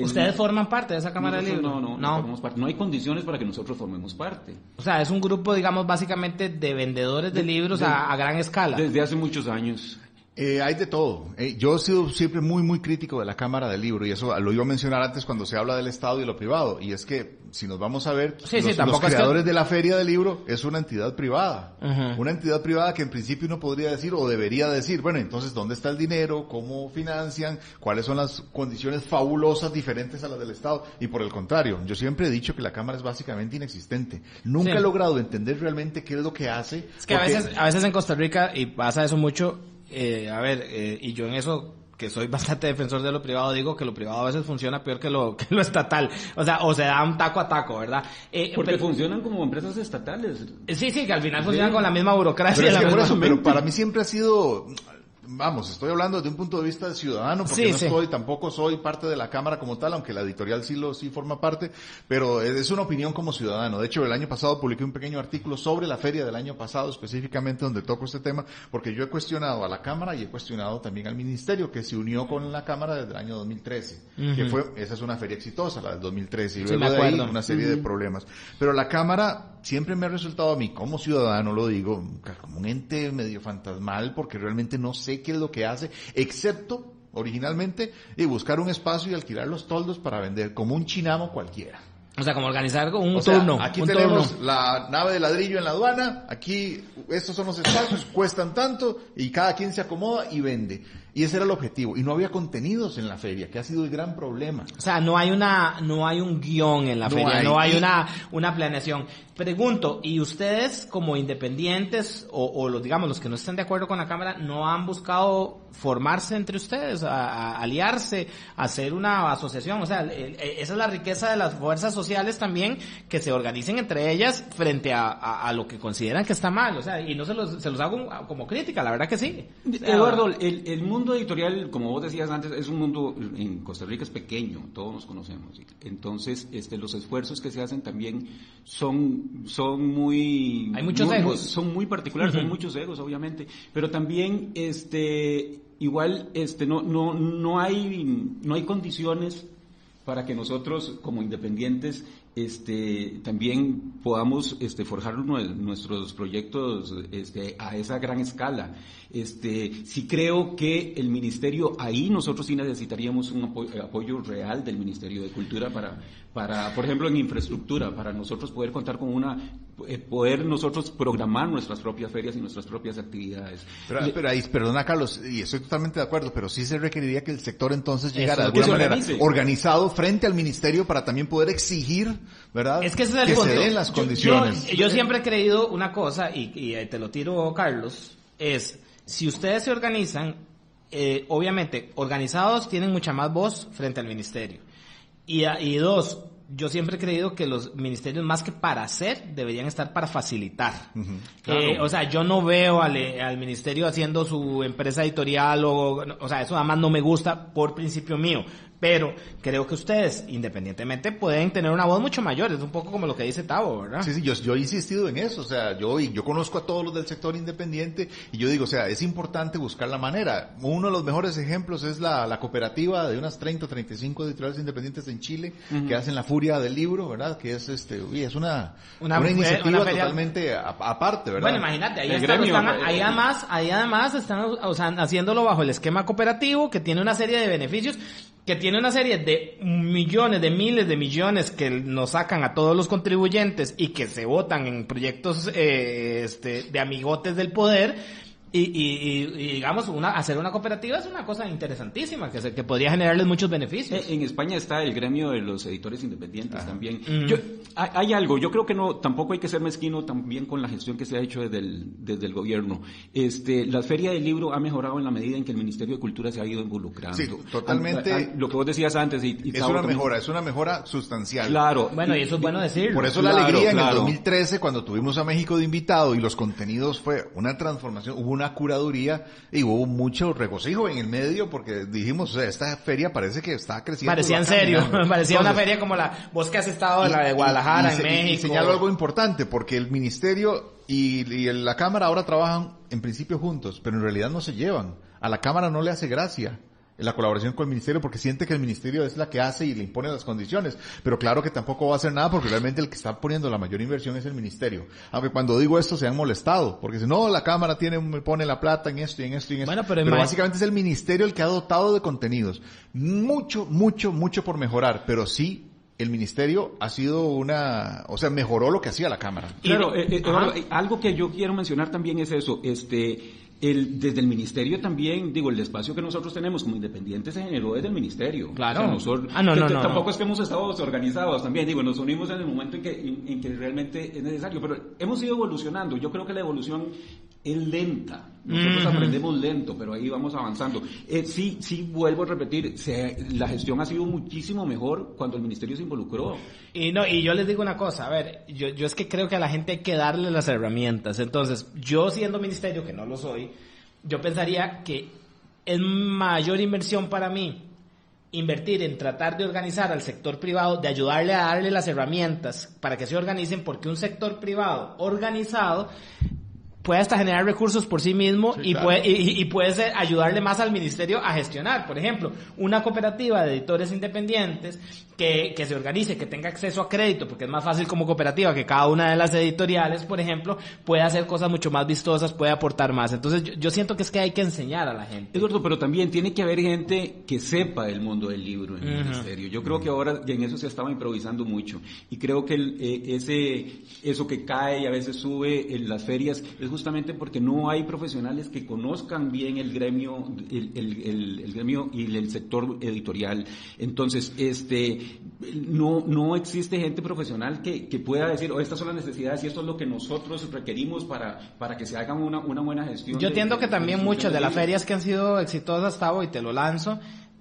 ustedes forman parte de esa cámara de libro no no no, no, no hay condiciones para que nosotros formemos parte. O sea es un grupo digamos básicamente de vendedores de, libros a, a gran escala. desde hace muchos años eh, hay de todo. Eh, yo he sido siempre muy, muy crítico de la Cámara del Libro y eso lo iba a mencionar antes cuando se habla del Estado y lo privado. Y es que, si nos vamos a ver, los, creadores de la Feria del Libro es una entidad privada. Una entidad privada que en principio uno podría decir o debería decir, bueno, entonces, ¿dónde está el dinero? ¿Cómo financian? ¿Cuáles son las condiciones fabulosas diferentes a las del Estado? Y por el contrario, yo siempre he dicho que la Cámara es básicamente inexistente. Nunca he logrado entender realmente qué es lo que hace. Es que a veces, a veces en Costa Rica, y pasa eso mucho, eh, a ver, eh, y yo en eso que soy bastante defensor de lo privado, digo que lo privado a veces funciona peor que lo, que lo estatal. O sea, o se da un taco a taco, ¿verdad? Eh, Porque funcionan como empresas estatales. Sí, sí, que al final funcionan con la misma burocracia. pero para mí siempre ha sido, vamos, estoy hablando desde un punto de vista de ciudadano, porque no estoy, tampoco soy parte de la Cámara como tal, aunque la editorial sí lo, sí forma parte, pero es una opinión como ciudadano. De hecho, el año pasado publiqué un pequeño artículo sobre la feria del año pasado, específicamente donde toco este tema, porque yo he cuestionado a la Cámara y he cuestionado también al Ministerio, que se unió con la Cámara desde el año 2013, que fue, esa es una feria exitosa, la del 2013, y luego de ahí una serie de problemas. Pero la Cámara siempre me ha resultado a mí, como ciudadano lo digo, como un ente medio fantasmal, porque realmente no sé qué es lo que hace, excepto originalmente y buscar un espacio y alquilar los toldos para vender como un chinamo cualquiera. O sea, como organizar un turno. aquí tenemos la nave de ladrillo en la aduana, aquí estos son los espacios, cuestan tanto y cada quien se acomoda y vende. Y ese era el objetivo. Y no había contenidos en la feria, que ha sido el gran problema. O sea, no hay una, no hay un guion en la No feria, hay. no hay una, una planeación. Pregunto, ¿y ustedes como independientes o, o los, digamos, los que no estén de acuerdo con la Cámara, no han buscado formarse entre ustedes, a, a aliarse, a hacer una asociación? O sea, el- el- esa es la riqueza de las fuerzas sociales también, que se organicen entre ellas frente a, a- a lo que consideran que está mal. O sea, y no se los, se los hago como crítica, la verdad que sí. O sea, Eduardo, el, el mundo editorial, como vos decías antes, es un mundo en Costa Rica es pequeño, todos nos conocemos. Entonces, este, los esfuerzos que se hacen también son, son muy, Hay muchos muy- egos. son muy particulares, son muchos egos, obviamente, pero también, este, igual, este, no, no, no hay, no hay condiciones para que nosotros como independientes este también podamos este forjar nue- nuestros proyectos este a esa gran escala este sí creo que el ministerio ahí nosotros sí necesitaríamos un apo- apoyo, real del ministerio de cultura para para por ejemplo en infraestructura para nosotros poder contar con una eh, poder nosotros programar nuestras propias ferias y nuestras propias actividades Pero, Le- pero ahí, perdona Carlos, y estoy totalmente de acuerdo, pero sí se requeriría que el sector entonces llegara de alguna manera organizado frente al ministerio para también poder exigir, ¿verdad? Es que ese es el que se den las condiciones. Yo, yo siempre he creído una cosa, y, y, eh, te lo tiro, Carlos, es, si ustedes se organizan, eh, obviamente, organizados tienen mucha más voz frente al ministerio. Y, a- y dos, yo siempre he creído que los ministerios, más que para hacer, deberían estar para facilitar. claro. Eh, o sea, yo no veo al, al ministerio haciendo su empresa editorial o, o sea, eso además no me gusta por principio mío. Pero creo que ustedes, independientemente, pueden tener una voz mucho mayor. Es un poco como lo que dice Tavo, ¿verdad? Sí, sí, yo, yo he insistido en eso, o sea, yo, y yo conozco a todos los del sector independiente y yo digo, o sea, es importante buscar la manera. Uno de los mejores ejemplos es la, la cooperativa de unas 30 o 35 editoriales independientes en Chile que hacen la furia del libro, ¿verdad? Que es este, uy, es una, Una una, iniciativa una totalmente a- aparte, ¿verdad? Bueno, imagínate, ahí, El están- gremio, están- eh, ahí eh, además, ahí además están o sea, haciéndolo bajo el esquema cooperativo que tiene una serie de beneficios, que tiene una serie de millones, de miles de millones que nos sacan a todos los contribuyentes y que se votan en proyectos eh, este, de amigotes del poder. Y, y- y- y, digamos, una, hacer una cooperativa es una cosa interesantísima, que, se- que podría generarles muchos beneficios. Eh, En España está el gremio de los editores independientes también. Yo- hay, hay algo, yo creo que no, tampoco hay que ser mezquino también con la gestión que se ha hecho desde el, desde el gobierno. Este, la feria del libro ha mejorado en la medida en que el Ministerio de Cultura se ha ido involucrando. Sí, totalmente. A- a- lo que vos decías antes y, y es una también- mejora, es una mejora sustancial. Claro. Bueno, y eso es bueno decirlo. Por eso Claro, la alegría en el 2013 cuando tuvimos a México de invitado y los contenidos fue una transformación, hubo una curaduría y hubo mucho regocijo en el medio porque dijimos, esta feria parece que está creciendo. Parecía en serio, caminando. parecía una feria como la, vos que has estado en y- la de y- Guadalajara, y en y- y México. señalo algo importante porque el ministerio y, y la cámara ahora trabajan en principio juntos, pero en realidad no se llevan. A la cámara no le hace gracia la colaboración con el ministerio porque siente que el ministerio es la que hace y le impone las condiciones. Pero claro que tampoco va a hacer nada porque realmente el que está poniendo la mayor inversión es el ministerio. Aunque cuando digo esto se han molestado porque si no, la cámara tiene, me pone la plata en esto y en esto y en esto. Bueno, pero básicamente es el ministerio el que ha dotado de contenidos. Mucho, mucho, mucho por mejorar, pero sí el ministerio ha sido una, o sea, mejoró lo que hacía la cámara. Claro, eh, eh, eh, algo que yo quiero mencionar también es eso, este, el, desde el ministerio también, digo, el espacio que nosotros tenemos como independientes se generó desde el ministerio. Claro. O sea, nosotros- Ah, no, no, no, Tampoco es que hemos estado desorganizados también, digo, nos unimos en el momento en que, en, en que realmente es necesario, pero hemos ido evolucionando. Yo creo que la evolución es lenta. Nosotros aprendemos lento, pero ahí vamos avanzando. Eh, sí, sí, vuelvo a repetir, se- la gestión ha sido muchísimo mejor cuando el ministerio se involucró. Y no, y yo les digo una cosa, a ver, yo, yo es que creo que a la gente hay que darle las herramientas. Entonces, yo siendo ministerio, que no lo soy, yo pensaría que es mayor inversión para mí invertir en tratar de organizar al sector privado, de ayudarle a darle las herramientas para que se organicen, porque un sector privado organizado puede hasta generar recursos por sí mismo Sí, y, claro. puede, y, y puede ser- ayudarle más al ministerio a gestionar. Por ejemplo, una cooperativa de editores independientes que, que se organice, que tenga acceso a crédito, porque es más fácil como cooperativa que cada una de las editoriales, por ejemplo, puede hacer cosas mucho más vistosas, puede aportar más. Entonces yo, yo siento que es que hay que enseñar a la gente. Eduardo, pero también tiene que haber gente que sepa el mundo del libro en el Ujú. ministerio. Yo creo que ahora y en eso se estaba improvisando mucho y creo que el, eh, ese eso que cae y a veces sube en las ferias es justamente porque no hay profesionales que conozcan bien el gremio, el, el, el, gremio y el sector editorial. Entonces, este, no, no existe gente profesional que, que pueda decir, oh, estas son las necesidades y esto es lo que nosotros requerimos para, para que se haga una, una buena gestión. Yo entiendo que también muchas de las ferias que han sido exitosas, Tavo, y te lo lanzo,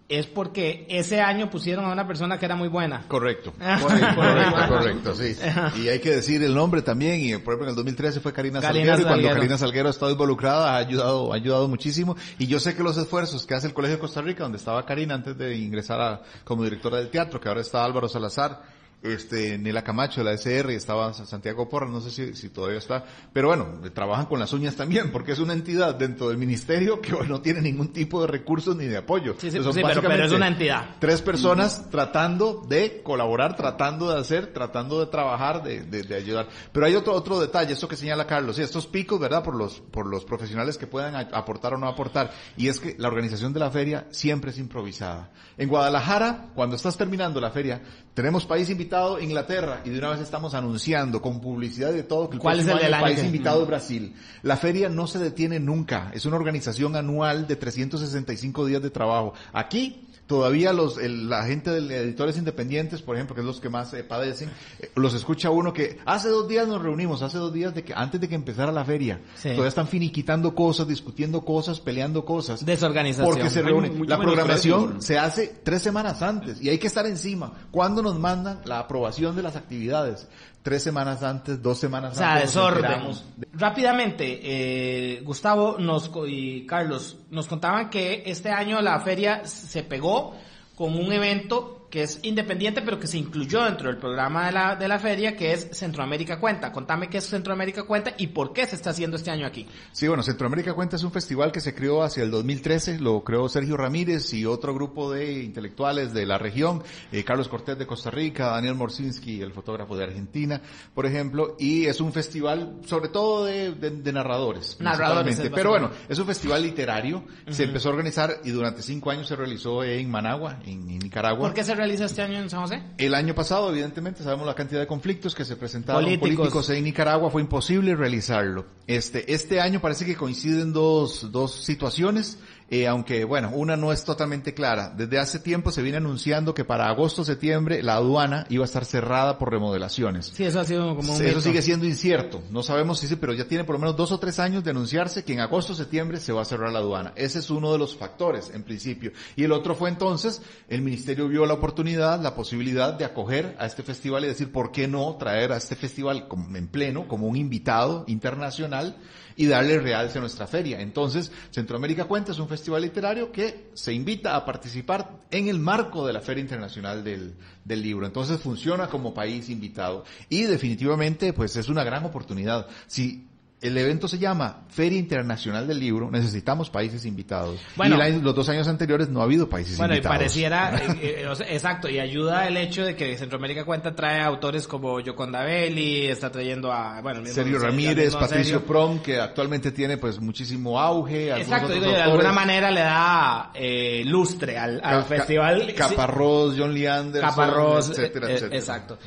es porque ese año pusieron a una persona que era muy buena. Correcto. correcto, correcto, sí. Y hay que decir el nombre también, y por ejemplo en el 2013 fue Karina, Salguero, y cuando Karina Salguero ha estado involucrada ha ayudado, ha ayudado muchísimo, y yo sé que los esfuerzos que hace el Colegio de Costa Rica, donde estaba Karina antes de ingresar a, como directora del teatro, que ahora está Álvaro Salazar, este, Nela Camacho de la SR, estaba Santiago Porra, no sé si, si, todavía está, pero bueno, trabajan con las uñas también, porque es una entidad dentro del ministerio que no tiene ningún tipo de recursos ni de apoyo. Sí, sí, sí pero, es una entidad. Tres personas tratando de colaborar, tratando de hacer, tratando de trabajar, de, de, de, ayudar. Pero hay otro, otro detalle, esto que señala Carlos, sí, estos picos, ¿verdad? Por los, por los profesionales que puedan aportar o no aportar. Y es que la organización de la feria siempre es improvisada. En Guadalajara, cuando estás terminando la feria, tenemos país invitado Inglaterra y de una vez estamos anunciando con publicidad de todo que el ¿Cuál es el, país invitado es Brasil. La feria no se detiene nunca. Es una organización anual de 365 días de trabajo. Aquí todavía los, la gente de editores independientes, por ejemplo, que es los que más eh, padecen, eh, los escucha uno que hace dos días nos reunimos, hace dos días de que antes de que empezara la feria, todavía están finiquitando cosas, discutiendo cosas, peleando cosas. Desorganización. Porque se reúnen. La programación se hace tres semanas antes y hay que estar encima. ¿Cuándo nos mandan la aprobación de las actividades? Tres semanas antes, dos semanas antes. O sea, desorden. Rápidamente, eh, Gustavo nos, y Carlos nos contaban que este año la feria se pegó con un evento que es independiente, pero que se incluyó dentro del programa de la, de la feria, que es Centroamérica Cuenta. Contame qué es Centroamérica Cuenta y por qué se está haciendo este año aquí. Sí, bueno, Centroamérica Cuenta es un festival que se creó hacia el 2013, lo creó Sergio Ramírez y otro grupo de intelectuales de la región, eh, Carlos Cortés de Costa Rica, Daniel Morsinski, el fotógrafo de Argentina, por ejemplo, y es un festival sobre todo de, de, narradores. Narradores. Pero bueno, es un festival literario, se empezó a organizar y durante cinco años se realizó en Managua, en, Nicaragua. ¿Por qué se realiza este año en San José? El año pasado, evidentemente, sabemos la cantidad de conflictos que se presentaron políticos, en Nicaragua, fue imposible realizarlo. Este, este año parece que coinciden dos, dos situaciones. Eh, aunque bueno, una no es totalmente clara. Desde hace tiempo se viene anunciando que para agosto-septiembre la aduana iba a estar cerrada por remodelaciones. Sí, eso ha sido como un Eso sigue siendo incierto. No sabemos si sí, pero ya tiene por lo menos dos o tres años de anunciarse que en agosto-septiembre se va a cerrar la aduana. Ese es uno de los factores, en principio. Y el otro fue entonces, el ministerio vio la oportunidad, la posibilidad de acoger a este festival y decir, ¿por qué no traer a este festival en pleno como un invitado internacional? Y darle realce a nuestra feria. Entonces, Centroamérica Cuenta es un festival literario que se invita a participar en el marco de la Feria Internacional del, del Libro. Entonces funciona como país invitado y definitivamente pues es una gran oportunidad. Si el evento se llama Feria Internacional del Libro, necesitamos países invitados. Bueno, y los dos años anteriores no ha habido países invitados. Bueno, y pareciera, eh, eh, exacto, y ayuda el hecho de que Centroamérica Cuenta trae autores como Yoconda Belli, está trayendo a, bueno, Sergio Ramírez, Patricio Prom, que actualmente tiene pues muchísimo auge. Exacto, digo, de alguna manera le da eh, lustre al, al festival. Caparrós, John Leander, Caparrós, etcétera, etcétera. Exacto.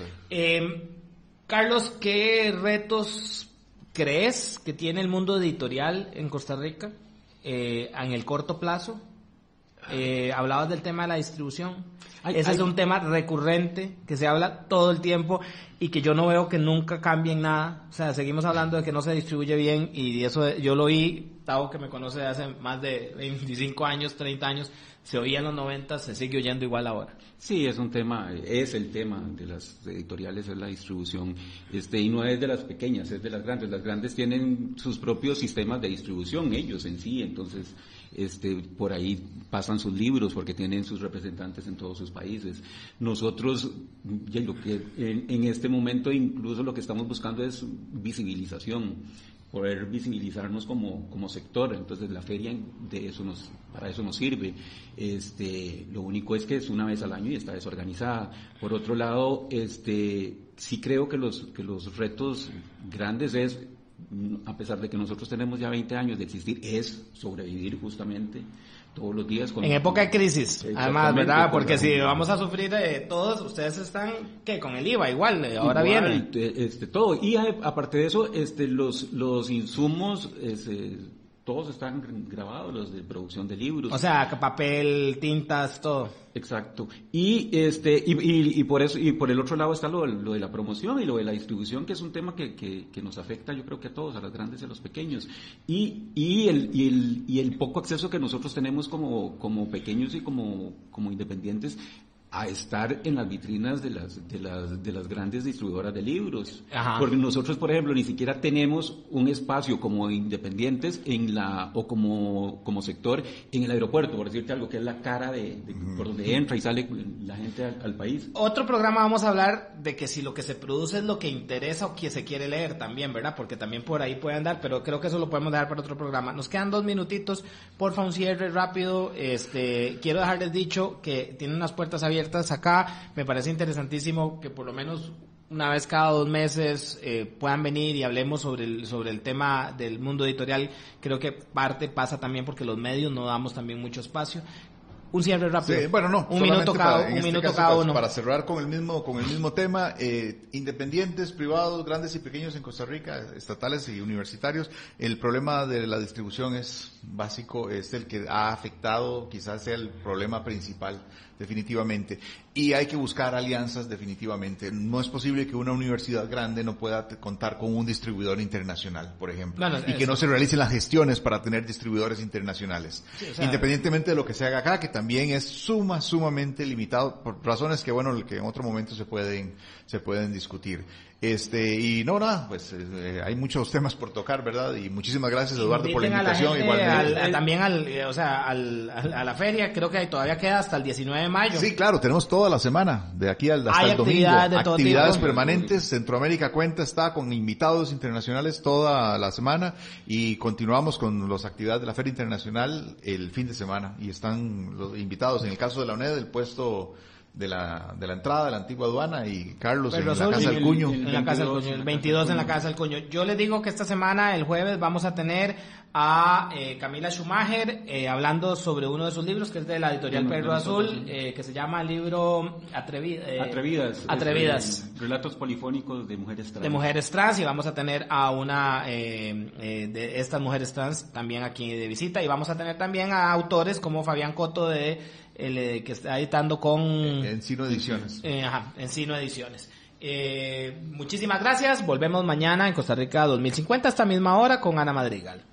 Carlos, ¿qué retos ¿Crees que tiene el mundo editorial en Costa Rica eh, en el corto plazo? Eh, hablabas del tema de la distribución. Ese es un tema recurrente que se habla todo el tiempo y que yo no veo que nunca cambie en nada. O sea, seguimos hablando de que no se distribuye bien y eso yo lo oí, Tavo que me conoce de hace más de 25 años, 30 años, se oía en los 90, se sigue oyendo igual ahora. Sí, es un tema, es el tema de las editoriales, es la distribución, este, y no es de las pequeñas, es de las grandes. Las grandes tienen sus propios sistemas de distribución, ellos en sí, entonces, este, por ahí pasan sus libros porque tienen sus representantes en todos sus países. Nosotros, en, en este momento incluso lo que estamos buscando es visibilización poder visibilizarnos como, como sector. Entonces la feria de eso nos, para eso nos sirve. Este, lo único es que es una vez al año y está desorganizada. Por otro lado, este, sí creo que los, que los retos grandes es, a pesar de que nosotros tenemos ya 20 años de existir, es sobrevivir justamente todos los días. Con, en época de crisis, además, ¿verdad? Porque si vamos a sufrir eh, todos, ustedes están, ¿qué? Con el IVA igual, eh, ahora Igual, viene. eh, Este, todo. Y aparte de eso, este, los, los insumos, este, todos están grabados, los de producción de libros. O sea, papel, tintas, todo. Exacto. Y este y, y- y por eso y por el otro lado está lo, lo de la promoción y lo de la distribución, que es un tema que, que, que nos afecta, yo creo que a todos, a los grandes y a los pequeños. Y, y, el, y, el, y el poco acceso que nosotros tenemos como, como pequeños y como, como independientes a estar en las vitrinas de las, de las, de las grandes distribuidoras de libros. Ajá. Porque nosotros, por ejemplo, ni siquiera tenemos un espacio como independientes en la, o como, como sector en el aeropuerto, por decirte algo, que es la cara de, de- por donde entra y sale la gente al, al país. Otro programa vamos a hablar de que si lo que se produce es lo que interesa o que se quiere leer también, ¿verdad? Porque también por ahí puede andar, pero creo que eso lo podemos dejar para otro programa. Nos quedan dos minutitos, porfa un cierre rápido. Este, quiero dejarles dicho que tienen unas puertas abiertas acá. Me parece interesantísimo que por lo menos una vez cada dos meses eh, puedan venir y hablemos sobre el, sobre el tema del mundo editorial. Creo que parte pasa también porque los medios no damos también mucho espacio. Un cierre rápido. Sí, bueno, no. Un minuto cada, para- un este minuto caso, cada para- uno. Para cerrar con el mismo, con el mismo tema, eh, independientes, privados, grandes y pequeños en Costa Rica, estatales y universitarios, el problema de la distribución es básico, es el que ha afectado, quizás sea el problema principal, definitivamente. Y hay que buscar alianzas, definitivamente. No es posible que una universidad grande no pueda contar con un distribuidor internacional, por ejemplo. Y que eso. no se realicen las gestiones para tener distribuidores internacionales. Sí, o sea, Independientemente de lo que se haga acá, que también es suma, sumamente limitado por razones que, bueno, que en otro momento se pueden, se pueden discutir. Este, y no, nada, pues eh, hay muchos temas por tocar, ¿verdad? Y muchísimas gracias, Eduardo, por la invitación. gente igualmente. al- a- también al, eh, o sea, al, al- a la feria, creo que todavía queda hasta el 19 de mayo. Sí, claro, tenemos toda la semana, de aquí al, hasta Hay el domingo. actividades actividades permanentes. Centroamérica Cuenta está con invitados internacionales toda la semana y continuamos con las actividades de la Feria Internacional el fin de semana y están los invitados, en el caso de la UNED, el puesto de la, de la entrada de la antigua aduana y Carlos en la Casa en del el- Cuño. En la Casa del 22 Cuño, el en la 22 en la Casa del Cuño. Yo les digo que esta semana, el jueves, vamos a tener a eh, Camila Schumacher eh, hablando sobre uno de sus libros, que es de la editorial de Pedro nosotros, Azul, sí. eh, que se llama el libro Atrevi- eh, Atrevidas. Atrevidas. este, relatos polifónicos de mujeres trans. de mujeres trans y vamos a tener a una eh, eh, de estas mujeres trans también aquí de visita y vamos a tener también a autores como Fabián Coto de el, eh, que está editando con Encino Ediciones. eh, ajá, Encino Ediciones. Eh, muchísimas gracias. Volvemos mañana en Costa Rica 2050 a esta misma hora con Ana Madrigal.